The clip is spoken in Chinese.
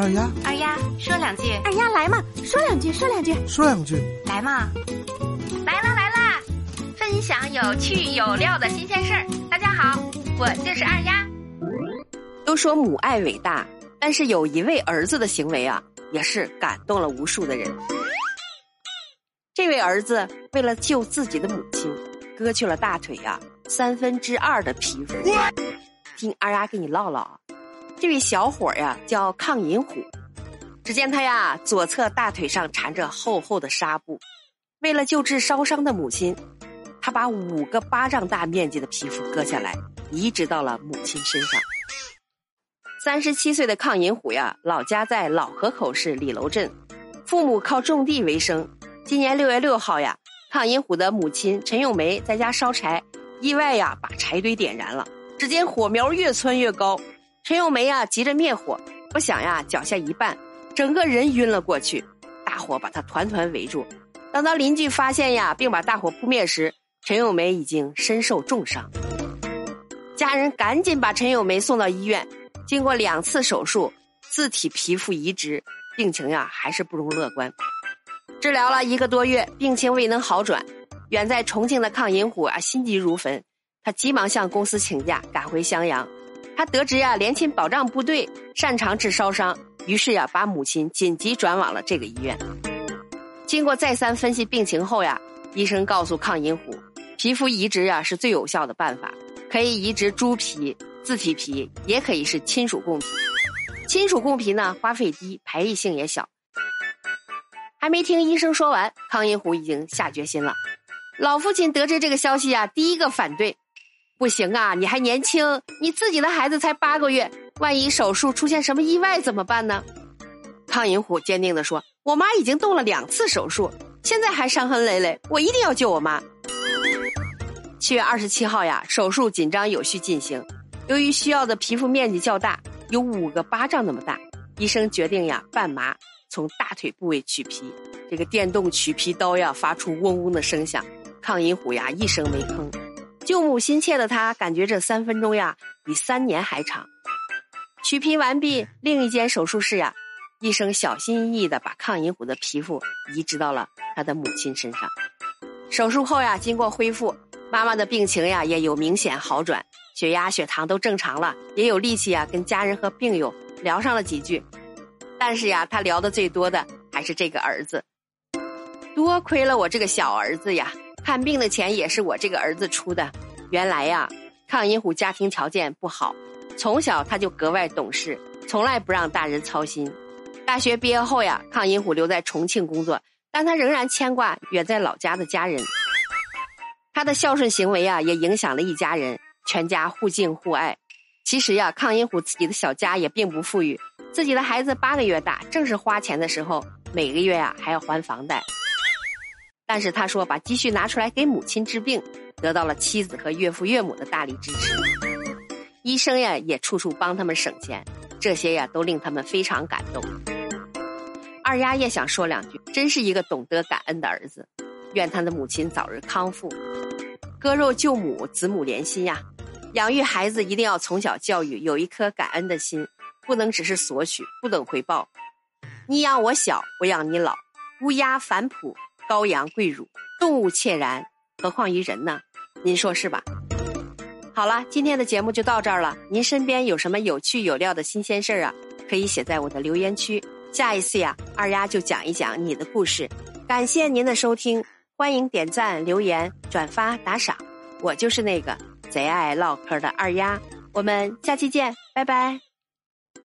二丫，二丫，说两句。二丫来嘛，说两句，说两句，说两句。来嘛，来啦来啦，分享有趣有料的新鲜事儿。大家好，我就是二丫。都说母爱伟大，但是有一位儿子的行为啊，也是感动了无数的人。这位儿子为了救自己的母亲，割去了大腿呀三分之二的皮肤。听二丫给你唠唠啊。这位小伙呀叫抗银虎，只见他呀左侧大腿上缠着厚厚的纱布，为了救治烧伤的母亲，他把五个巴掌大面积的皮肤割下来，移植到了母亲身上。三十七岁的抗银虎呀，老家在老河口市李楼镇，父母靠种地为生。今年六月六号呀，抗银虎的母亲陈咏梅在家烧柴，意外呀把柴堆点燃了，只见火苗越蹿越高。陈咏梅呀，急着灭火，不想呀，脚下一绊，整个人晕了过去。大火把他团团围住。等到邻居发现呀，并把大火扑灭时，陈咏梅已经身受重伤。家人赶紧把陈咏梅送到医院，经过两次手术，自体皮肤移植，病情呀还是不容乐观。治疗了一个多月，病情未能好转。远在重庆的抗银虎啊，心急如焚，他急忙向公司请假，赶回襄阳。他得知呀，联勤保障部队擅长治烧伤，于是呀，把母亲紧急转往了这个医院。经过再三分析病情后呀，医生告诉抗银虎，皮肤移植呀是最有效的办法，可以移植猪皮、自体皮，也可以是亲属供皮。亲属供皮呢，花费低，排异性也小。还没听医生说完，康银虎已经下决心了。老父亲得知这个消息呀，第一个反对。不行啊，你还年轻，你自己的孩子才八个月，万一手术出现什么意外怎么办呢？抗银虎坚定地说：“我妈已经动了两次手术，现在还伤痕累累，我一定要救我妈。”七月二十七号呀，手术紧张有序进行，由于需要的皮肤面积较大，有五个巴掌那么大，医生决定呀，半麻从大腿部位取皮。这个电动取皮刀呀，发出嗡嗡的声响，抗银虎呀一声没吭。救母心切的他，感觉这三分钟呀比三年还长。取皮完毕，另一间手术室呀，医生小心翼翼的把抗银虎的皮肤移植到了他的母亲身上。手术后呀，经过恢复，妈妈的病情呀也有明显好转，血压、血糖都正常了，也有力气呀跟家人和病友聊上了几句。但是呀，他聊的最多的还是这个儿子。多亏了我这个小儿子呀。看病的钱也是我这个儿子出的。原来呀，抗银虎家庭条件不好，从小他就格外懂事，从来不让大人操心。大学毕业后呀，抗银虎留在重庆工作，但他仍然牵挂远在老家的家人。他的孝顺行为啊，也影响了一家人，全家互敬互爱。其实呀，抗银虎自己的小家也并不富裕，自己的孩子八个月大，正是花钱的时候，每个月呀还要还房贷。但是他说把积蓄拿出来给母亲治病，得到了妻子和岳父岳母的大力支持。医生呀也处处帮他们省钱，这些呀都令他们非常感动。二丫也想说两句，真是一个懂得感恩的儿子。愿他的母亲早日康复。割肉救母，子母连心呀。养育孩子一定要从小教育，有一颗感恩的心，不能只是索取，不等回报。你养我小，我养你老。乌鸦反哺。羔羊跪乳，动物怯然，何况于人呢？您说是吧？好了，今天的节目就到这儿了。您身边有什么有趣有料的新鲜事儿啊？可以写在我的留言区。下一次呀，二丫就讲一讲你的故事。感谢您的收听，欢迎点赞、留言、转发、打赏。我就是那个贼爱唠嗑的二丫。我们下期见，拜拜。